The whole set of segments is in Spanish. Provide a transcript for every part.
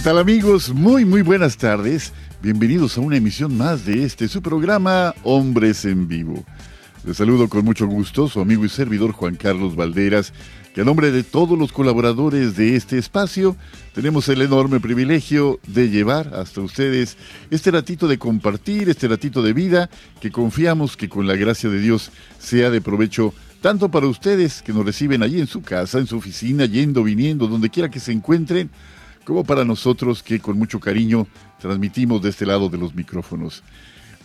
¿Qué tal amigos? Muy muy buenas tardes. Bienvenidos a una emisión más de este su programa Hombres en Vivo. Les saludo con mucho gusto su amigo y servidor Juan Carlos Valderas, que a nombre de todos los colaboradores de este espacio tenemos el enorme privilegio de llevar hasta ustedes este ratito de compartir, este ratito de vida que confiamos que con la gracia de Dios sea de provecho tanto para ustedes que nos reciben allí en su casa, en su oficina, yendo, viniendo, donde quiera que se encuentren, como para nosotros que con mucho cariño transmitimos de este lado de los micrófonos.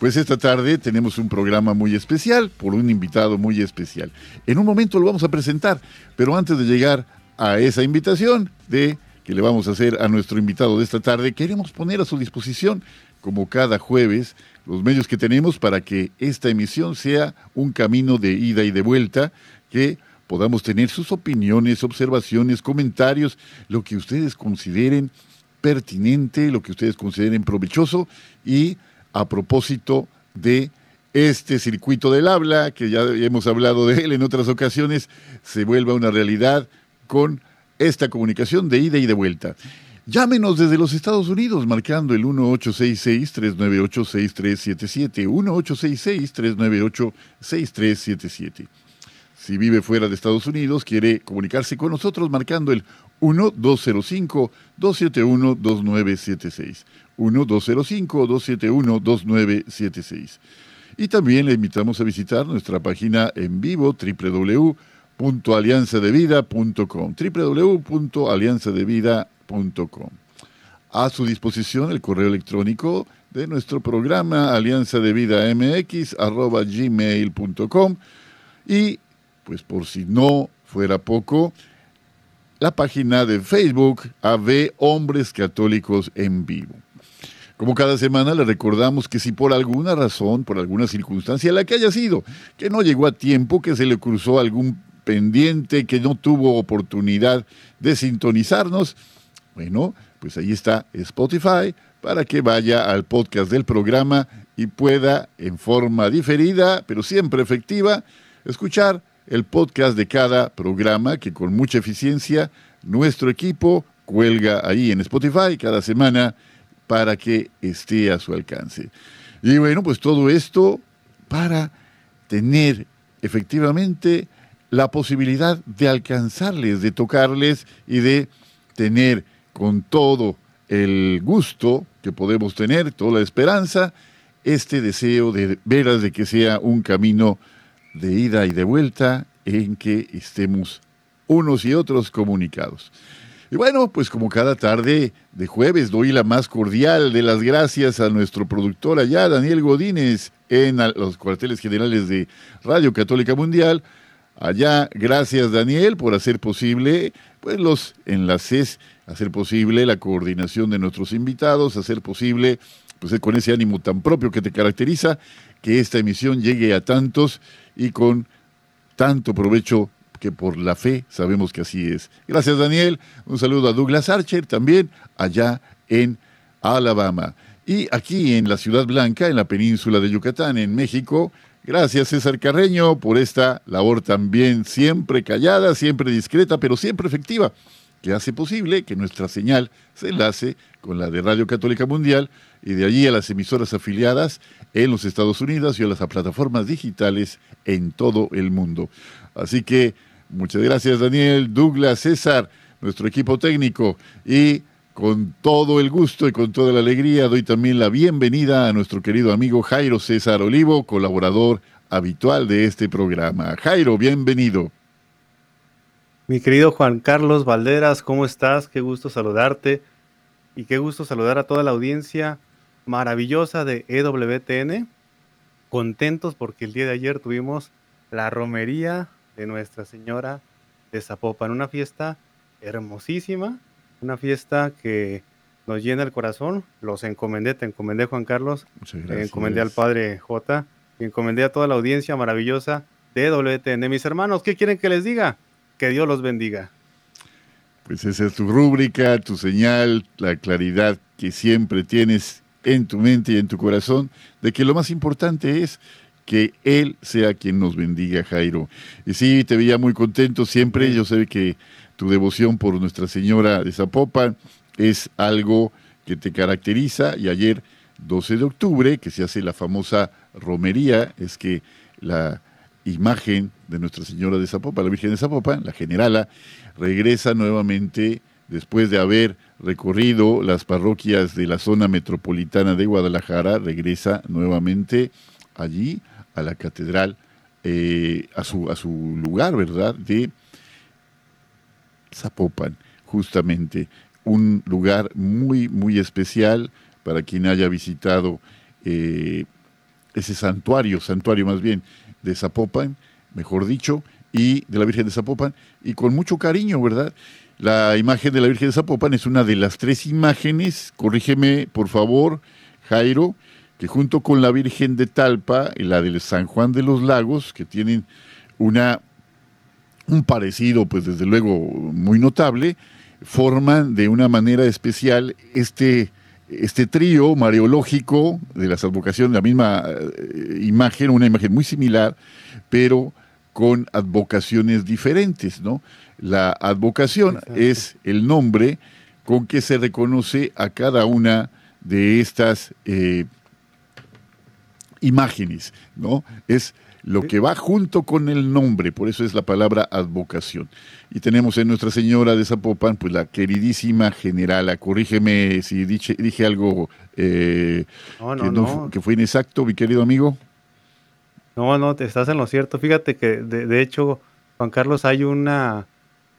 Pues esta tarde tenemos un programa muy especial por un invitado muy especial. En un momento lo vamos a presentar, pero antes de llegar a esa invitación de que le vamos a hacer a nuestro invitado de esta tarde, queremos poner a su disposición, como cada jueves, los medios que tenemos para que esta emisión sea un camino de ida y de vuelta que podamos tener sus opiniones, observaciones, comentarios, lo que ustedes consideren pertinente, lo que ustedes consideren provechoso y a propósito de este circuito del habla, que ya hemos hablado de él en otras ocasiones, se vuelva una realidad con esta comunicación de ida y de vuelta. Llámenos desde los Estados Unidos marcando el 1866-398-6377, 1866-398-6377. Si vive fuera de Estados Unidos, quiere comunicarse con nosotros marcando el 1-205-271-2976. 1-205-271-2976. Y también le invitamos a visitar nuestra página en vivo www.alianzadevida.com www.alianzadevida.com A su disposición el correo electrónico de nuestro programa alianzadevidamx.gmail.com y pues por si no fuera poco, la página de Facebook AV Hombres Católicos en Vivo. Como cada semana le recordamos que si por alguna razón, por alguna circunstancia, la que haya sido, que no llegó a tiempo, que se le cruzó algún pendiente, que no tuvo oportunidad de sintonizarnos, bueno, pues ahí está Spotify para que vaya al podcast del programa y pueda en forma diferida, pero siempre efectiva, escuchar el podcast de cada programa que con mucha eficiencia nuestro equipo cuelga ahí en Spotify cada semana para que esté a su alcance. Y bueno, pues todo esto para tener efectivamente la posibilidad de alcanzarles, de tocarles y de tener con todo el gusto que podemos tener, toda la esperanza, este deseo de veras de que sea un camino de ida y de vuelta en que estemos unos y otros comunicados. Y bueno, pues como cada tarde de jueves doy la más cordial de las gracias a nuestro productor allá, Daniel Godínez, en los cuarteles generales de Radio Católica Mundial. Allá, gracias Daniel por hacer posible pues los enlaces, hacer posible la coordinación de nuestros invitados, hacer posible pues con ese ánimo tan propio que te caracteriza que esta emisión llegue a tantos y con tanto provecho que por la fe sabemos que así es. Gracias Daniel, un saludo a Douglas Archer también allá en Alabama. Y aquí en la Ciudad Blanca, en la península de Yucatán, en México, gracias César Carreño por esta labor también siempre callada, siempre discreta, pero siempre efectiva, que hace posible que nuestra señal se enlace con la de Radio Católica Mundial y de allí a las emisoras afiliadas en los Estados Unidos y a las plataformas digitales en todo el mundo. Así que muchas gracias Daniel, Douglas, César, nuestro equipo técnico y con todo el gusto y con toda la alegría doy también la bienvenida a nuestro querido amigo Jairo César Olivo, colaborador habitual de este programa. Jairo, bienvenido. Mi querido Juan Carlos Valderas, ¿cómo estás? Qué gusto saludarte y qué gusto saludar a toda la audiencia maravillosa de EWTN. Contentos porque el día de ayer tuvimos la romería de Nuestra Señora de Zapopan, una fiesta hermosísima, una fiesta que nos llena el corazón. Los encomendé, te encomendé Juan Carlos, encomendé al Padre J, encomendé a toda la audiencia maravillosa de EWTN. Mis hermanos, ¿qué quieren que les diga? Que Dios los bendiga. Pues esa es tu rúbrica, tu señal, la claridad que siempre tienes en tu mente y en tu corazón de que lo más importante es que Él sea quien nos bendiga, Jairo. Y sí, te veía muy contento siempre. Yo sé que tu devoción por Nuestra Señora de Zapopan es algo que te caracteriza. Y ayer, 12 de octubre, que se hace la famosa romería, es que la imagen de Nuestra Señora de Zapopan, la Virgen de Zapopan, la generala, regresa nuevamente después de haber recorrido las parroquias de la zona metropolitana de Guadalajara, regresa nuevamente allí a la catedral, eh, a, su, a su lugar, ¿verdad? De Zapopan, justamente. Un lugar muy, muy especial para quien haya visitado eh, ese santuario, santuario más bien, de Zapopan, mejor dicho, y de la Virgen de Zapopan, y con mucho cariño, ¿verdad? La imagen de la Virgen de Zapopan es una de las tres imágenes, corrígeme por favor, Jairo, que junto con la Virgen de Talpa y la de San Juan de los Lagos, que tienen una, un parecido, pues desde luego muy notable, forman de una manera especial este, este trío mariológico de las advocaciones, la misma eh, imagen, una imagen muy similar, pero con advocaciones diferentes, ¿no? La advocación es el nombre con que se reconoce a cada una de estas eh, imágenes, ¿no? Es lo que va junto con el nombre, por eso es la palabra advocación. Y tenemos en Nuestra Señora de Zapopan, pues la queridísima generala, corrígeme si dije, dije algo eh, que, fue inexacto, mi querido amigo. No, no, te estás en lo cierto. Fíjate que de hecho, Juan Carlos, hay una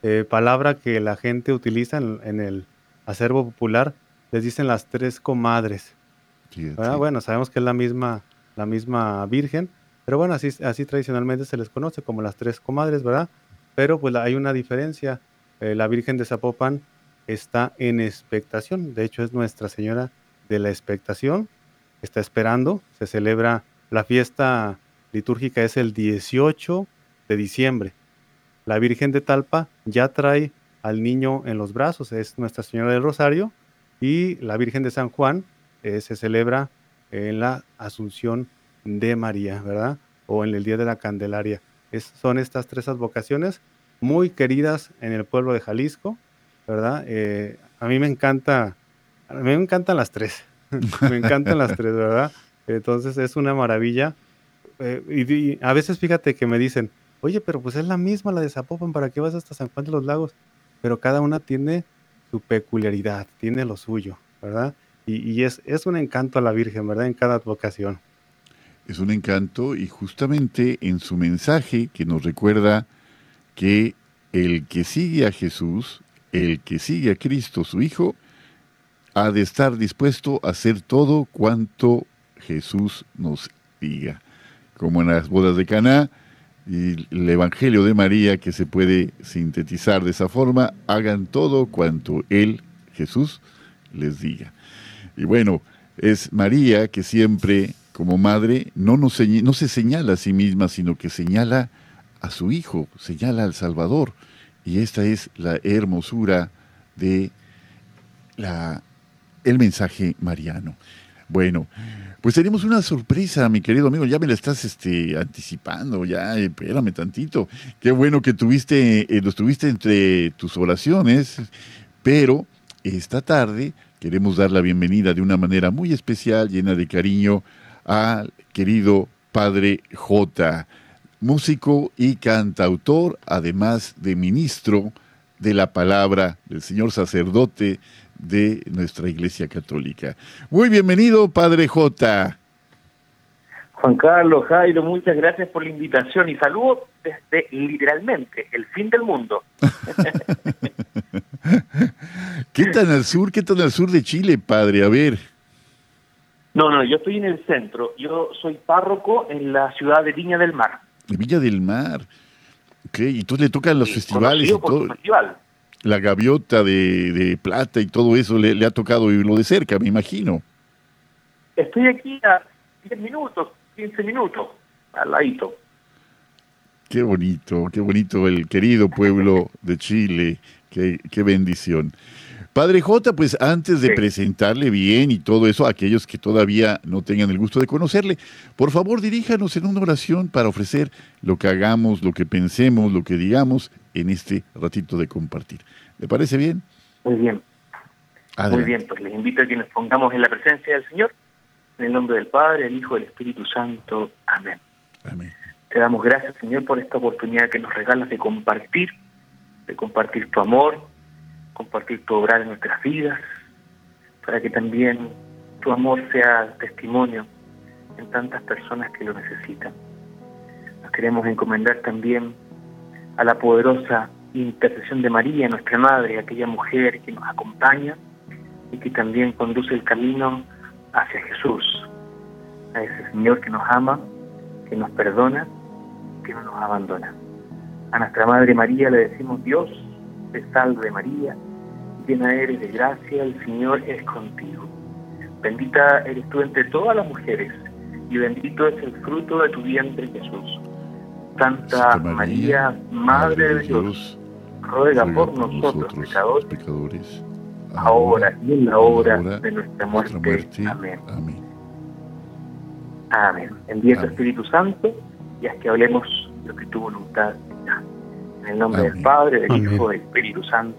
eh, palabra que la gente utiliza en, el acervo popular, les dicen las tres comadres. Bueno, sabemos que es la misma, la misma Virgen, pero bueno, así, así tradicionalmente se les conoce como las tres comadres, ¿verdad? Pero pues hay una diferencia. Eh, la Virgen de Zapopan está en expectación, de hecho es Nuestra Señora de la Expectación, está esperando, se celebra la fiesta litúrgica es el 18 de diciembre. La Virgen de Talpa ya trae al niño en los brazos, es Nuestra Señora del Rosario, y la Virgen de San Juan eh, se celebra en la Asunción de María, ¿verdad? O en el Día de la Candelaria. son estas tres advocaciones muy queridas en el pueblo de Jalisco, ¿verdad? Eh, a mí me encanta, a mí me encantan las tres, me encantan las tres, ¿verdad? Entonces es una maravilla. Eh, y, a veces fíjate que me dicen, Oye, pero pues es la misma la de Zapopan, ¿para qué vas hasta San Juan de los Lagos? Pero cada una tiene su peculiaridad, tiene lo suyo, ¿verdad? Y, es, es un encanto a la Virgen, ¿verdad? En cada advocación. Es un encanto y justamente en su mensaje que nos recuerda que el que sigue a Jesús, el que sigue a Cristo, su Hijo, ha de estar dispuesto a hacer todo cuanto Jesús nos diga. Como en las bodas de Caná, y el Evangelio de María que se puede sintetizar de esa forma, hagan todo cuanto Él, Jesús, les diga. Y bueno, es María que siempre como madre no, no se señala a sí misma, sino que señala a su Hijo, señala al Salvador. Y esta es la hermosura de la, el mensaje mariano. Bueno, pues tenemos una sorpresa, mi querido amigo. Ya me la estás este, anticipando, ya, espérame tantito. Qué bueno que tuviste, eh, lo estuviste entre tus oraciones, pero esta tarde queremos dar la bienvenida de una manera muy especial, llena de cariño, al querido Padre J, músico y cantautor, además de ministro de la palabra del señor sacerdote de nuestra Iglesia Católica. Muy bienvenido, Padre J. Juan Carlos, Jairo, muchas gracias por la invitación y saludos desde literalmente el fin del mundo. ¿Qué tan al sur, qué tan al sur de Chile, padre? A ver. No, no, yo estoy en el centro. Yo soy párroco en la ciudad de Viña del Mar. De Viña del Mar. Ok, y entonces le tocan los festivales y todo. La gaviota de, de, plata y todo eso le, le ha tocado vivirlo de cerca, me imagino. Estoy aquí a 10 minutos, 15 minutos, al ladito. Qué bonito, qué bonito el querido pueblo de Chile, qué, qué bendición. Padre J, pues antes de presentarle bien y todo eso a aquellos que todavía no tengan el gusto de conocerle, por favor diríjanos en una oración para ofrecer lo que hagamos, lo que pensemos, lo que digamos en este ratito de compartir. ¿Le parece bien? Muy bien. Muy bien, pues les invito a que nos pongamos en la presencia del Señor, en el nombre del Padre, el Hijo y del Espíritu Santo. Amén. Amén. Te damos gracias, Señor, por esta oportunidad que nos regalas de compartir, de compartir tu amor, compartir tu obra en nuestras vidas, para que también tu amor sea testimonio en tantas personas que lo necesitan. Nos queremos encomendar también a la poderosa intercesión de María, nuestra Madre, aquella mujer que nos acompaña y que también conduce el camino hacia Jesús, a ese Señor que nos ama, que nos perdona, que no nos abandona. A nuestra Madre María le decimos Dios, te salve María, llena eres de gracia, el Señor es contigo. Bendita eres tú entre todas las mujeres, y bendito es el fruto de tu vientre Jesús. Santa, María, Madre de Dios, ruega, por nosotros, pecadores, ahora y en la hora, de nuestra muerte. Amén. Amén. Amén. Envía tu Espíritu Santo y haz que hablemos lo que tu voluntad en el nombre del Padre, del Hijo, del Espíritu Santo.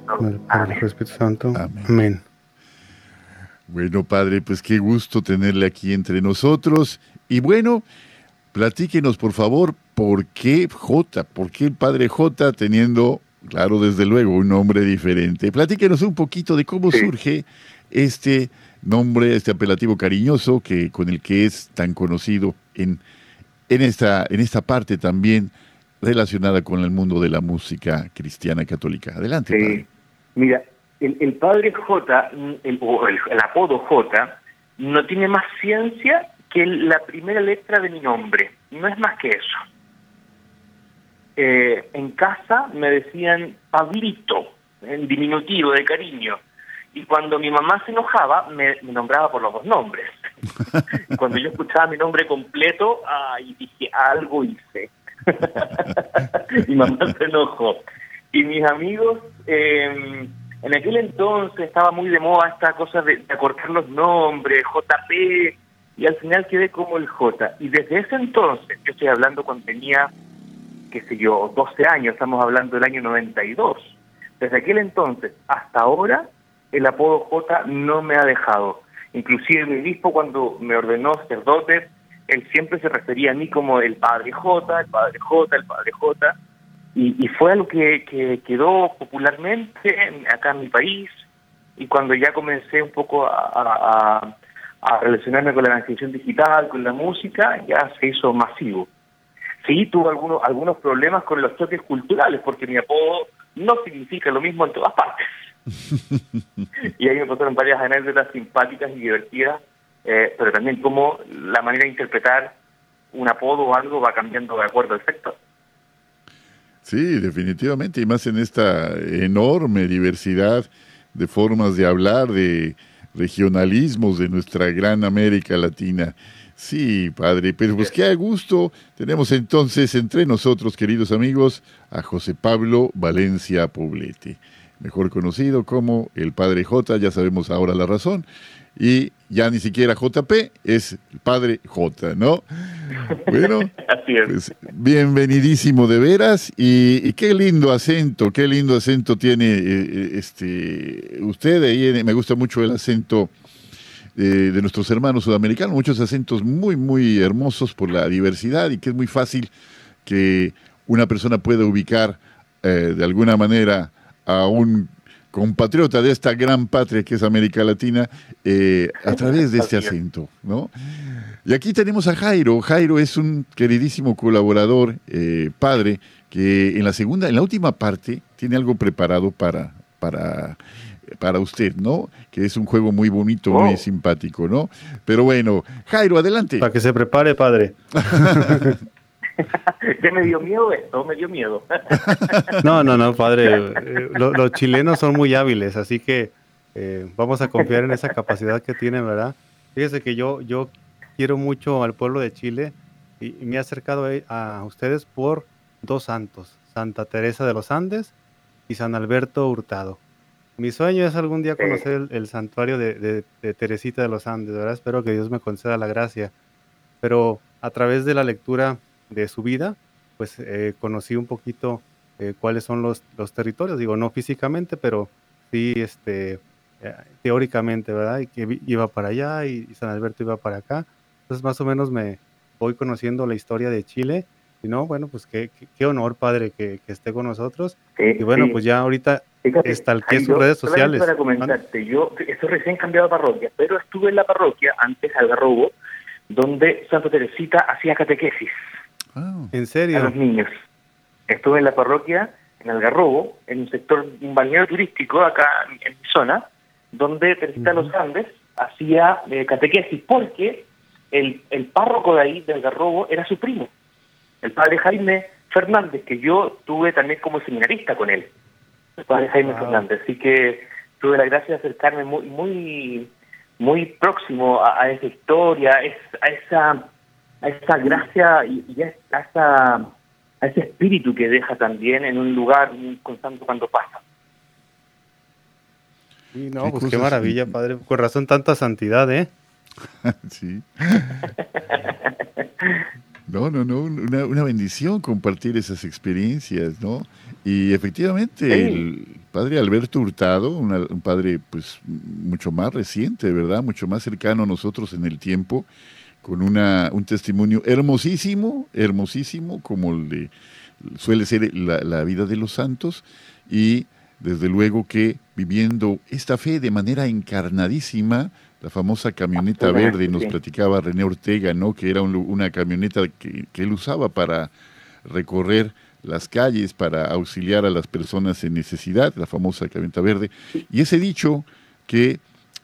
Amén. Espíritu Santo. Amén. Bueno, Padre, pues qué gusto tenerle aquí entre nosotros. Y bueno, platíquenos, por favor, ¿por qué J? ¿Por qué el Padre J teniendo, claro, desde luego, un nombre diferente? Platíquenos un poquito de cómo surge este nombre, este apelativo cariñoso que con el que es tan conocido en, en, esta, en esta parte también relacionada con el mundo de la música cristiana católica. Adelante. Sí. Mira, el, padre J, el, o el, apodo J, no tiene más ciencia que la primera letra de mi nombre. No es más que eso. Eh, en casa me decían Pablito, en diminutivo, de cariño. Y cuando mi mamá se enojaba, me, nombraba por los dos nombres. cuando yo escuchaba mi nombre completo, ay, dije, algo hice. mi mamá se enojó. Y mis amigos, em, en aquel entonces estaba muy de moda esta cosa de, acortar los nombres, JP, y al final quedé como el J. Y desde ese entonces, yo estoy hablando cuando tenía, qué sé yo, 12 años, estamos hablando del año 92. Desde aquel entonces hasta ahora, el apodo J no me ha dejado. Inclusive mi obispo cuando me ordenó sacerdote, él siempre se refería a mí como el padre J, el padre J, el padre J, y, fue algo que, que, quedó popularmente acá en mi país, y cuando ya comencé un poco a, a, relacionarme con la evangelización digital, con la música, ya se hizo masivo. Sí, tuve algunos, algunos problemas con los choques culturales, porque mi apodo no significa lo mismo en todas partes. y ahí me pasaron varias anécdotas simpáticas y divertidas eh, pero también cómo la manera de interpretar un apodo o algo va cambiando de acuerdo al sector. Sí, definitivamente, y más en esta enorme diversidad de formas de hablar, de regionalismos de nuestra gran América Latina. Sí, padre, pero pues qué a gusto. Tenemos entonces entre nosotros, queridos amigos, a José Pablo Valencia Poblete, mejor conocido como el Padre J, ya sabemos ahora la razón y ya ni siquiera JP, es el padre J, ¿no? Bueno, pues bienvenidísimo de veras y, qué lindo acento, qué lindo acento tiene eh, eh, este usted, ahí me gusta mucho el acento eh, de nuestros hermanos sudamericanos, muchos acentos muy, muy hermosos por la diversidad y que es muy fácil que una persona pueda ubicar de alguna manera a un compatriota de esta gran patria que es América Latina, eh, a través de este acento, ¿no? Y aquí tenemos a Jairo. Jairo es un queridísimo colaborador, eh, padre, que en la segunda, en la última parte, tiene algo preparado para, para, para usted, ¿no? Que es un juego muy bonito, muy Oh. simpático, ¿no? Pero bueno, Jairo, adelante. Para que se prepare, padre. ya me dio miedo esto, me dio miedo. No, no, no, padre. eh, lo- los chilenos son muy hábiles, así que eh, vamos a confiar en esa capacidad que tienen, ¿verdad? Fíjese que yo, yo quiero mucho al pueblo de Chile y, y me he acercado a, a ustedes por dos santos, Santa Teresa de los Andes y San Alberto Hurtado. Mi sueño es algún día conocer el, el santuario de, de- de Teresita de los Andes, ¿verdad? Espero que Dios me conceda la gracia. Pero a través de la lectura de su vida, pues eh, conocí un poquito eh, cuáles son los, los territorios, digo, no físicamente, pero sí este, eh, teóricamente, ¿verdad? Y que iba para allá y, y San Alberto iba para acá. Entonces más o menos me voy conociendo la historia de Chile. Y no, bueno, pues qué, qué, qué honor, padre, que, que esté con nosotros. Sí, Y bueno, sí. pues ya ahorita Fíjate, estalqué sus redes sociales. Para comentarte, yo estoy recién cambiado de parroquia, pero estuve en la parroquia, antes Algarrobo, donde Santa Teresita hacía catequesis Ah, en a serio. los niños. Estuve en la parroquia, en Algarrobo, en un sector, un balneario turístico acá en, mi zona, donde Teresita de los Andes hacía eh, catequesis, porque el, el párroco de ahí, de Algarrobo, era su primo, el padre Jaime Fernández, que yo tuve también como seminarista con él, el padre Jaime Wow. Fernández. Así que tuve la gracia de acercarme muy muy muy próximo a, a esa historia, es- a esa a esa gracia y, y a, esa a ese espíritu que deja también en un lugar constante cuando pasa. Sí, no, Qué pues qué maravilla, padre. Con razón tanta santidad, ¿eh? sí. No, no, no, una, una bendición compartir esas experiencias, ¿no? Y efectivamente, Sí. el padre Alberto Hurtado, una- un padre pues mucho más reciente, ¿verdad? Mucho más cercano a nosotros en el tiempo, con una, un testimonio hermosísimo, hermosísimo, como el de, suele ser la, la vida de los santos, y desde luego que viviendo esta fe de manera encarnadísima, la famosa camioneta verde, nos sí. platicaba René Ortega, ¿no? Que era un una camioneta que, que él usaba para recorrer las calles, para auxiliar a las personas en necesidad, la famosa camioneta verde. Y ese dicho que,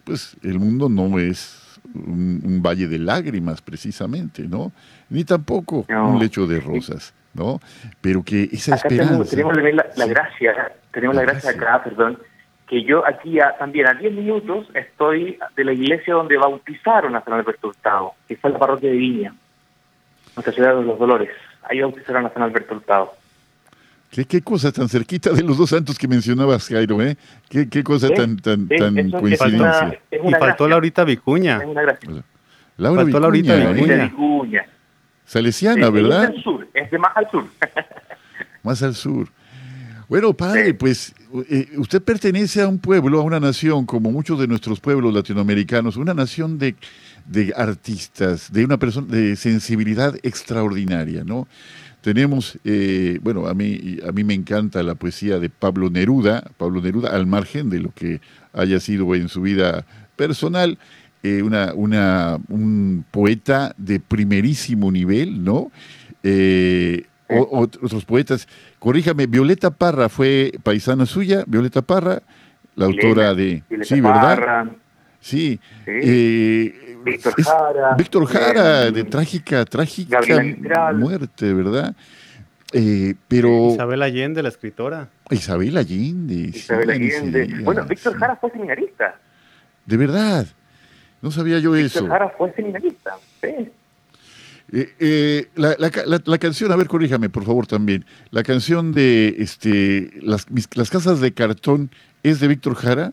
pues, el mundo no es un, un valle de lágrimas, precisamente, ¿no? Ni tampoco No. un lecho de rosas, ¿no? Pero que esa Acá esperanza... tenemos, la, la Sí. gracia, tenemos la, La gracia gracia. acá, perdón, que yo aquí a- también a 10 minutos estoy de la iglesia donde bautizaron a San Alberto Hurtado, que fue la parroquia de Viña, nuestra ciudad de los Dolores. Ahí bautizaron a San Alberto Hurtado. ¿Qué, qué cosa tan cerquita de los dos santos que mencionabas, Jairo, ¿eh? Qué, qué cosa tan, tan, tan es coincidencia. una- es Y faltó Laurita Vicuña. Es una gracia. Laura faltó Laurita Vicuña, Vicuña. ¿eh? Laurita Vicuña. Salesiana, Sí, ¿verdad? Es del sur, es de más al sur. Más al sur. Bueno, padre, Sí. pues eh, usted pertenece a un pueblo, a una nación, como muchos de nuestros pueblos latinoamericanos, una nación de, de artistas, de una persona de sensibilidad extraordinaria, ¿no? Tenemos, eh, bueno, a mí, a mí me encanta la poesía de Pablo Neruda, Pablo Neruda, al margen de lo que haya sido en su vida personal, eh, una, una, un poeta de primerísimo nivel, ¿no? O- ot- otros poetas, corríjame, Violeta Parra fue paisana suya, Violeta Parra, la autora de... Violeta sí, ¿verdad? Parra, Sí. Sí. Eh, Víctor es- Jara, Víctor Jara, eh, de trágica, trágica muerte, ¿verdad? Eh, pero Isabel Allende, la escritora. Isabel Allende. Isabel Allende. Bueno, Víctor sí. Jara fue seminarista. De verdad. No sabía yo Víctor eso. Jara fue seminarista. Sí. Eh, eh, la, la la- la canción, a ver, corríjame, por favor, también. La canción de este, las, mis- las casas de cartón es de Víctor Jara.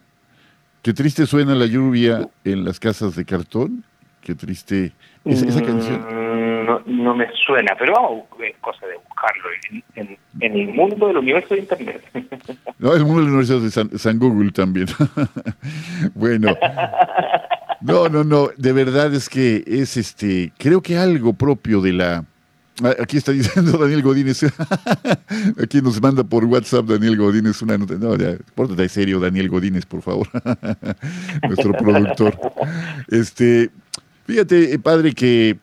Qué triste suena la lluvia en las casas de cartón. Qué triste. Esa, esa canción. Mm, No, no me suena, pero vamos, es cosa de buscarlo en, en- en el mundo del universo de Internet. No, el mundo de la Universidad de San, San Google también. bueno. No, no, no. De verdad es que es este. Creo que algo propio de la Ah, aquí está diciendo Daniel Godínez. Aquí nos manda por WhatsApp Daniel Godínez una nota. No, ya, pórtate serio, Daniel Godínez, por favor. Nuestro productor. Este, fíjate, eh, padre, que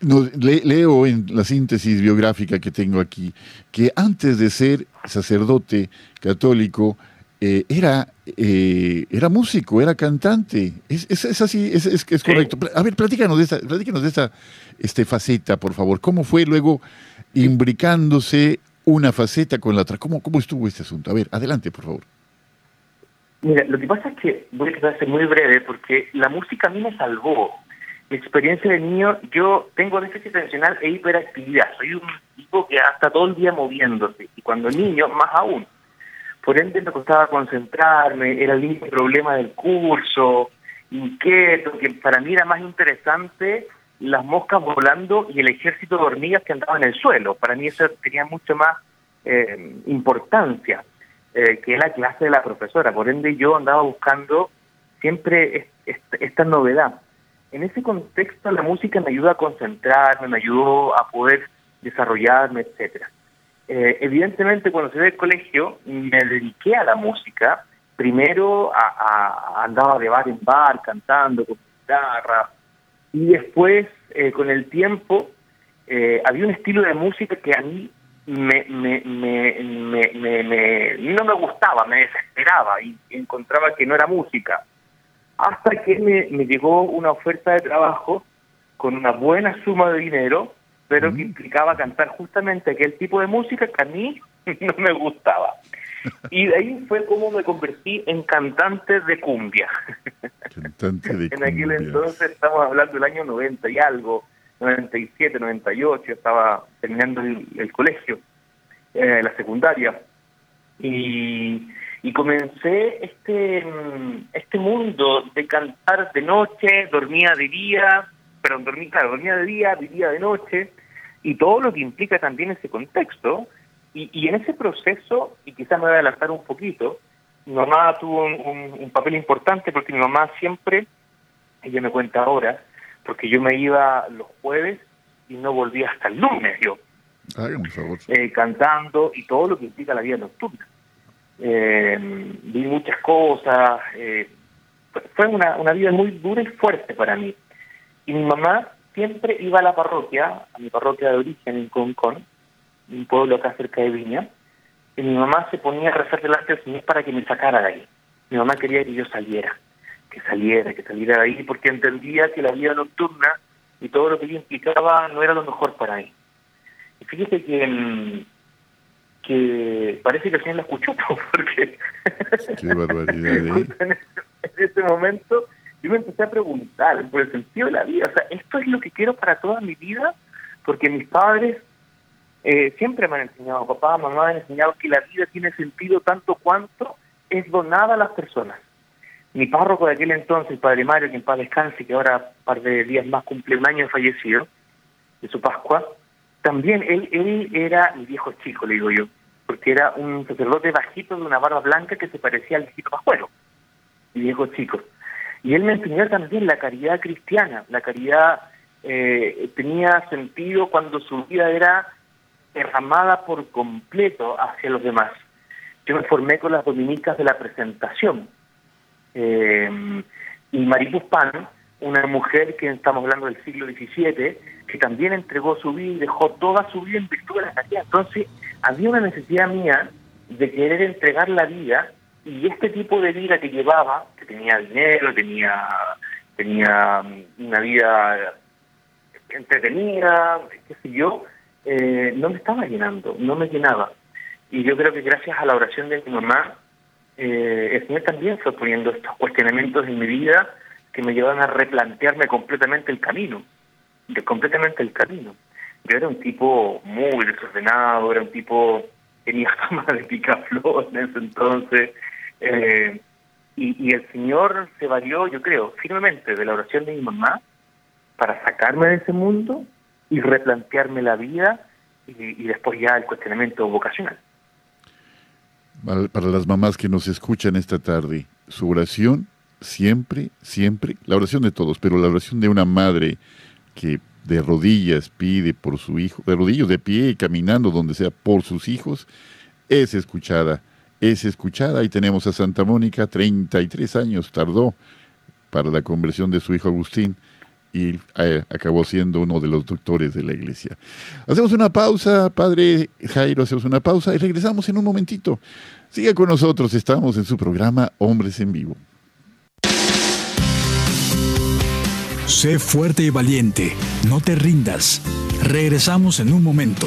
leo en la síntesis biográfica que tengo aquí que antes de ser sacerdote católico, eh, era, eh, era músico, era cantante. Es, es, así, es, es, correcto. A ver, platícanos de esta, platícanos de esta este, faceta, por favor. ¿Cómo fue luego imbricándose una faceta con la otra? ¿Cómo, ¿Cómo estuvo este asunto? A ver, adelante, por favor. Mira, lo que pasa es que voy a tratar de ser muy breve porque la música a mí me salvó. Mi experiencia de niño, yo tengo déficit atencional e hiperactividad. Soy un tipo que hasta todo el día moviéndose. Y cuando niño, más aún. Por ende me costaba concentrarme, era el mismo problema del curso, inquieto, que para mí era más interesante las moscas volando y el ejército de hormigas que andaba en el suelo. Para mí eso tenía mucho más eh, importancia eh, que la clase de la profesora. Por ende yo andaba buscando siempre esta novedad. En ese contexto la música me ayuda a concentrarme, me ayudó a poder desarrollarme, etcétera. Eh, evidentemente, cuando salí del colegio, me dediqué a la música. Primero a, andaba de bar en bar cantando con guitarra. Y después, eh, con el tiempo, eh, había un estilo de música que a mí me, me, me, no me gustaba, me desesperaba y encontraba que no era música. Hasta que me llegó una oferta de trabajo con una buena suma de dinero pero que implicaba cantar justamente aquel tipo de música que a mí no me gustaba. Y de ahí fue como me convertí en cantante de cumbia. Cantante de en aquel entonces, estamos hablando del año 90 y algo, 97, 98, estaba terminando el, colegio, eh, la secundaria. Y, y comencé este, este mundo de cantar de noche, dormía de día, pero dormía, claro, dormía de día, vivía de noche, y todo lo que implica también ese contexto. Y, y en ese proceso, y quizás me voy a adelantar un poquito, mi mamá tuvo un, papel importante porque mi mamá siempre, ella me cuenta ahora, porque yo me iba los jueves y no volvía hasta el lunes yo. Eh, cantando y todo lo que implica la vida nocturna. Eh, vi muchas cosas, eh, fue una, una vida muy dura y fuerte para mí. Y mi mamá siempre iba a la parroquia, a mi parroquia de origen en Concón, un pueblo acá cerca de Viña, y mi mamá se ponía a rezar delante del Señor para que me sacara de ahí. Mi mamá quería que yo saliera, que saliera, que saliera de ahí, porque entendía que la vida nocturna y todo lo que yo implicaba no era lo mejor para mí. Y fíjese que, mm, que parece que el Señor la escuchó, porque Qué barbaridad, ¿eh? en ese momento yo me empecé a preguntar por el sentido de la vida. O sea, ¿esto es lo que quiero para toda mi vida? Porque mis padres eh, siempre me han enseñado, papá, mamá me han enseñado que la vida tiene sentido tanto cuanto es donada a las personas. Mi párroco de aquel entonces, el padre Mario, que en paz descanse, que ahora un par de días más cumple un año fallecido, de su Pascua, también él, él era el viejo chico, le digo yo, porque era un sacerdote bajito de una barba blanca que se parecía al viejito Pascuero, el viejo chico. Y él me enseñó también la caridad cristiana. La caridad eh, tenía sentido cuando su vida era derramada por completo hacia los demás. Yo me formé con las dominicas de la presentación. Eh, y Maripuz Pan, una mujer que estamos hablando del siglo XVII, que también entregó su vida y dejó toda su vida en virtud de la caridad. Entonces, había una necesidad mía de querer entregar la vida y este tipo de vida que llevaba, que tenía dinero, tenía, tenía mm, una vida entretenida, qué sé yo, eh, no me estaba llenando, no me llenaba. Y yo creo que gracias a la oración de mi mamá, eh, el Señor también fue poniendo estos cuestionamientos en mi vida que me llevaban a replantearme completamente el camino, de completamente el camino. Yo era un tipo muy desordenado, era un tipo tenía fama de picaflor en ese entonces, eh, y, el Señor se valió, yo creo, firmemente de la oración de mi mamá para sacarme de ese mundo y replantearme la vida y, después ya el cuestionamiento vocacional. Para las mamás que nos escuchan esta tarde, su oración siempre, siempre, la oración de todos, pero la oración de una madre que de rodillas pide por su hijo, de rodillas de pie y caminando donde sea por sus hijos, es escuchada, es escuchada. Y tenemos a Santa Mónica, 33 años tardó para la conversión de su hijo Agustín y eh, acabó siendo uno de los doctores de la iglesia. Hacemos una pausa, padre Jairo, hacemos una pausa y regresamos en un momentito. Siga con nosotros, estamos en su programa Hombres en Vivo. Sé fuerte y valiente, no te rindas. Regresamos en un momento.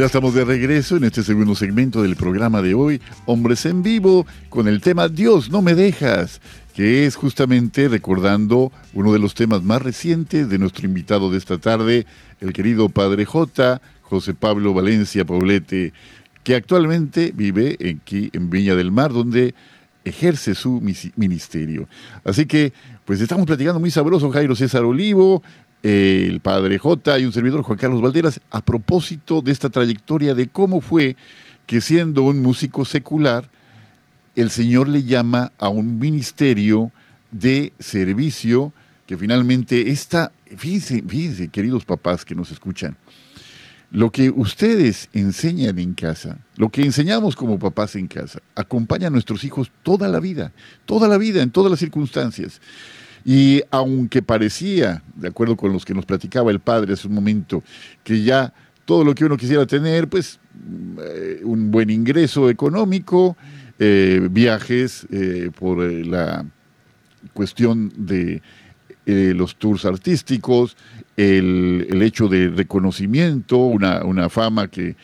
Ya estamos de regreso en este segundo segmento del programa de hoy, Hombres en Vivo, con el tema Dios, no me dejas, que es justamente recordando uno de los temas más recientes de nuestro invitado de esta tarde, el querido Padre J, José Pablo Valencia Paulete, que actualmente vive aquí en Viña del Mar, donde ejerce su ministerio. Así que, pues estamos platicando muy sabroso, Jairo César Olivo, el padre J y un servidor Juan Carlos Valderas a propósito de esta trayectoria de cómo fue que siendo un músico secular, el Señor le llama a un ministerio de servicio que finalmente está, fíjense, fíjense queridos papás que nos escuchan, lo que ustedes enseñan en casa, lo que enseñamos como papás en casa, acompaña a nuestros hijos toda la vida, toda la vida, en todas las circunstancias. Y aunque parecía, de acuerdo con los que nos platicaba el padre hace un momento, que ya todo lo que uno quisiera tener, pues eh, un buen ingreso económico, eh, viajes eh, por la cuestión de los tours artísticos, el, el, hecho de reconocimiento, una, una fama que,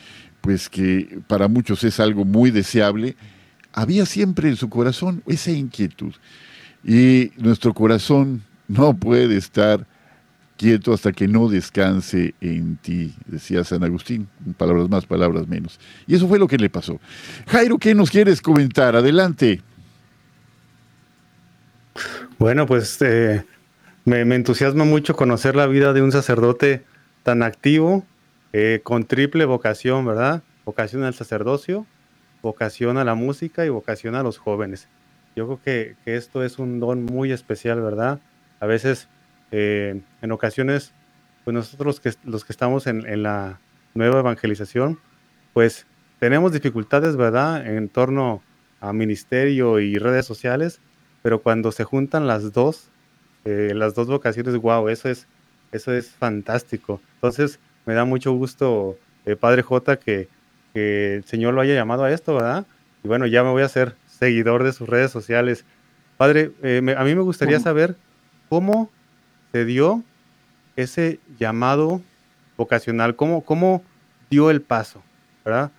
pues que para muchos es algo muy deseable, había siempre en su corazón esa inquietud. Y nuestro corazón no puede estar quieto hasta que no descanse en ti, decía San Agustín, palabras más, palabras menos. Y eso fue lo que le pasó. Jairo, ¿qué nos quieres comentar? Adelante. Bueno, pues eh, me, entusiasma mucho conocer la vida de un sacerdote tan activo, eh, con triple vocación, ¿verdad? Vocación al sacerdocio, vocación a la música y vocación a los jóvenes. Yo creo que, que esto es un don muy especial, ¿verdad? A veces, eh, en ocasiones, pues nosotros que, los que estamos en, en, la nueva evangelización, pues tenemos dificultades, ¿verdad? En torno a ministerio y redes sociales, pero cuando se juntan las dos, eh, las dos vocaciones, wow, eso es, eso es fantástico. Entonces, me da mucho gusto, eh, Padre J, que, que el Señor lo haya llamado a esto, ¿verdad? Y bueno, ya me voy a hacer seguidor de sus redes sociales. Padre, eh, me, a mí me gustaría saber cómo se dio ese llamado vocacional, cómo, cómo dio el paso, ¿verdad?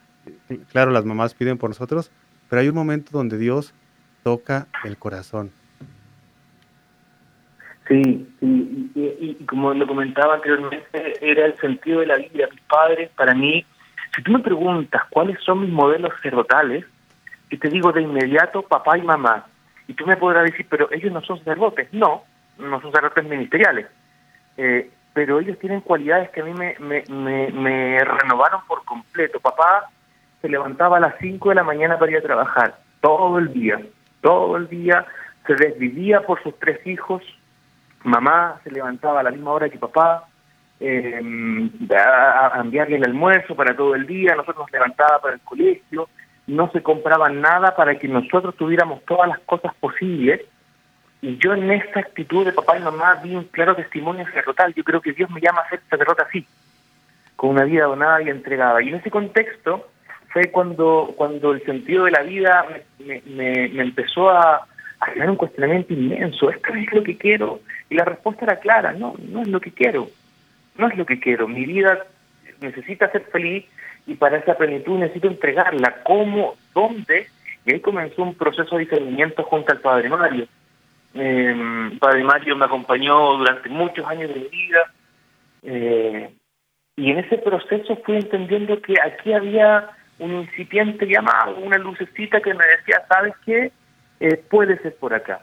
Claro, las mamás piden por nosotros, pero hay un momento donde Dios toca el corazón. Sí, sí y, y, y, como lo comentaba anteriormente, era el sentido de la vida. Mis padres, para mí, si tú me preguntas cuáles son mis modelos sacerdotales, y te digo de inmediato papá y mamá. Y tú me podrás decir, pero ellos no son sacerdotes. No, no son sacerdotes ministeriales. Eh, pero ellos tienen cualidades que a mí me, me, me, renovaron por completo. Papá se levantaba a las 5 de la mañana para ir a trabajar, todo el día, todo el día, se desvivía por sus tres hijos. Mamá se levantaba a la misma hora que papá, eh, enviarle el almuerzo para todo el día, nosotros nos levantaba para el colegio, no se compraba nada para que nosotros tuviéramos todas las cosas posibles. Y yo en esta actitud de papá y mamá vi un claro testimonio sacerdotal. Yo creo que Dios me llama a ser sacerdote así, con una vida donada y entregada. Y en ese contexto fue cuando, cuando el sentido de la vida me, me, me empezó a, a generar un cuestionamiento inmenso. ¿Esto es lo que quiero? Y la respuesta era clara, no, no es lo que quiero. No es lo que quiero. Mi vida necesita ser feliz y para esa plenitud necesito entregarla. ¿Cómo? ¿Dónde? Y ahí comenzó un proceso de discernimiento junto al Padre Mario. Eh, Padre Mario me acompañó durante muchos años de mi vida eh, y en ese proceso fui entendiendo que aquí había un incipiente llamado, una lucecita que me decía, ¿sabes qué? Eh, puede ser por acá.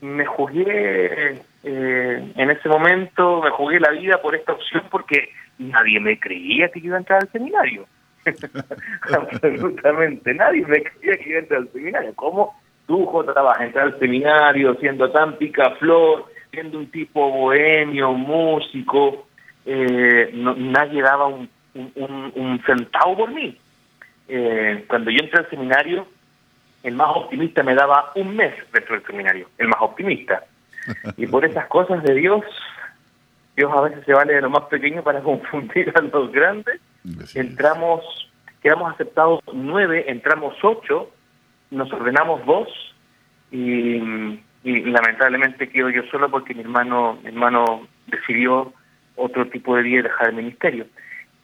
Me jugué eh, en ese momento, me jugué la vida por esta opción porque nadie me creía que iba a entrar al seminario. Absolutamente, nadie me creía que iba a entrar al seminario. ¿Cómo tú, Jota, vas a entrar al seminario siendo tan picaflor, siendo un tipo bohemio, músico? Eh, no, nadie daba un, centavo por mí. Eh, cuando yo entré al seminario, el más optimista me daba un mes dentro del seminario, el más optimista. Y por esas cosas de Dios, Dios a veces se vale de lo más pequeño para confundir a los grandes. Entramos, quedamos aceptados nueve, entramos ocho, nos ordenamos dos y, y lamentablemente quedo yo solo porque mi hermano, mi hermano decidió otro tipo de vida y dejar el ministerio.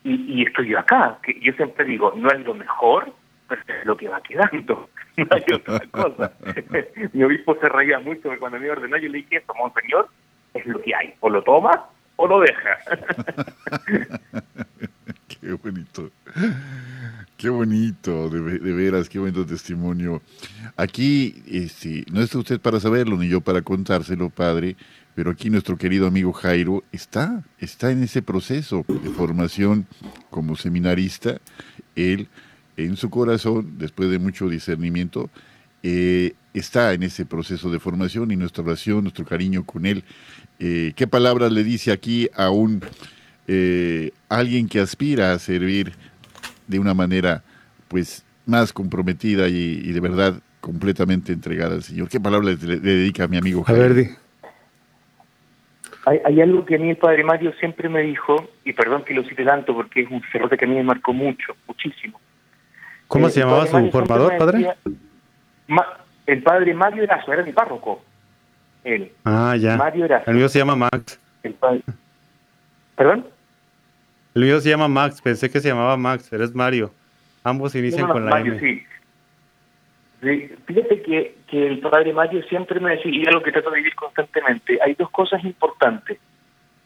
Y, y estoy yo acá, que yo siempre digo, no es lo mejor, pero es lo que va quedando. No hay otra cosa. Mi obispo se reía mucho cuando me ordenó, yo le dije eso, monseñor, es lo que hay, o lo tomas o lo dejas. qué bonito. Qué bonito, de, de, veras, qué bonito testimonio. Aquí, este, no está usted para saberlo, ni yo para contárselo, padre, pero aquí nuestro querido amigo Jairo está, está en ese proceso de formación como seminarista. Él en su corazón, después de mucho discernimiento, eh, está en ese proceso de formación y nuestra oración, nuestro cariño con él. Eh, ¿Qué palabras le dice aquí a un eh, alguien que aspira a servir de una manera pues más comprometida y, y de verdad completamente entregada al Señor? ¿Qué palabras le, le, dedica a mi amigo Javier? Hay, hay, algo que a mí el Padre Mario siempre me dijo, y perdón que lo cite tanto porque es un cerrote que a mí me marcó mucho, muchísimo ¿Cómo eh, se llamaba su formador, padre? Ma, el padre Mario Erazo, era mi párroco. Él. Ah, ya. Mario Erazo. El mío se llama Max. El padre... ¿Perdón? El mío se llama Max, pensé que se llamaba Max, eres Mario. Ambos inician no, no, con la Mario, M. Sí. sí. Fíjate que, que el padre Mario siempre me decía, y es lo que trato de vivir constantemente, hay dos cosas importantes